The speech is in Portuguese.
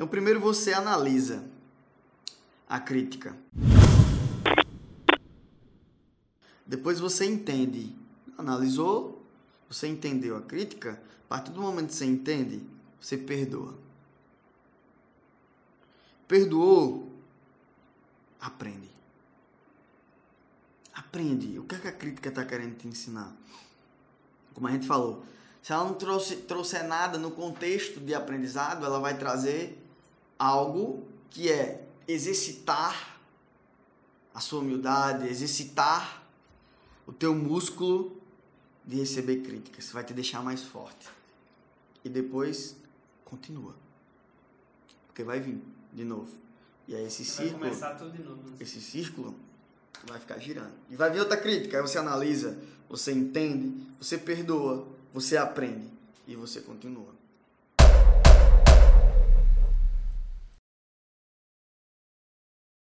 Então, primeiro você analisa a crítica. Depois você entende. Analisou, você entendeu a crítica. A partir do momento que você entende, você perdoa. Perdoou, aprende. Aprende. O que, é que a crítica está querendo te ensinar? Como a gente falou, se ela não trouxe, trouxer nada no contexto de aprendizado, ela vai trazer algo que é exercitar a sua humildade, exercitar o teu músculo de receber críticas. Vai te deixar mais forte. E depois continua. Porque vai vir de novo. E aí esse Vai círculo, começar tudo de novo. né? esse círculo vai ficar girando. E vai vir outra crítica, aí você analisa, você entende, você perdoa, você aprende e você continua.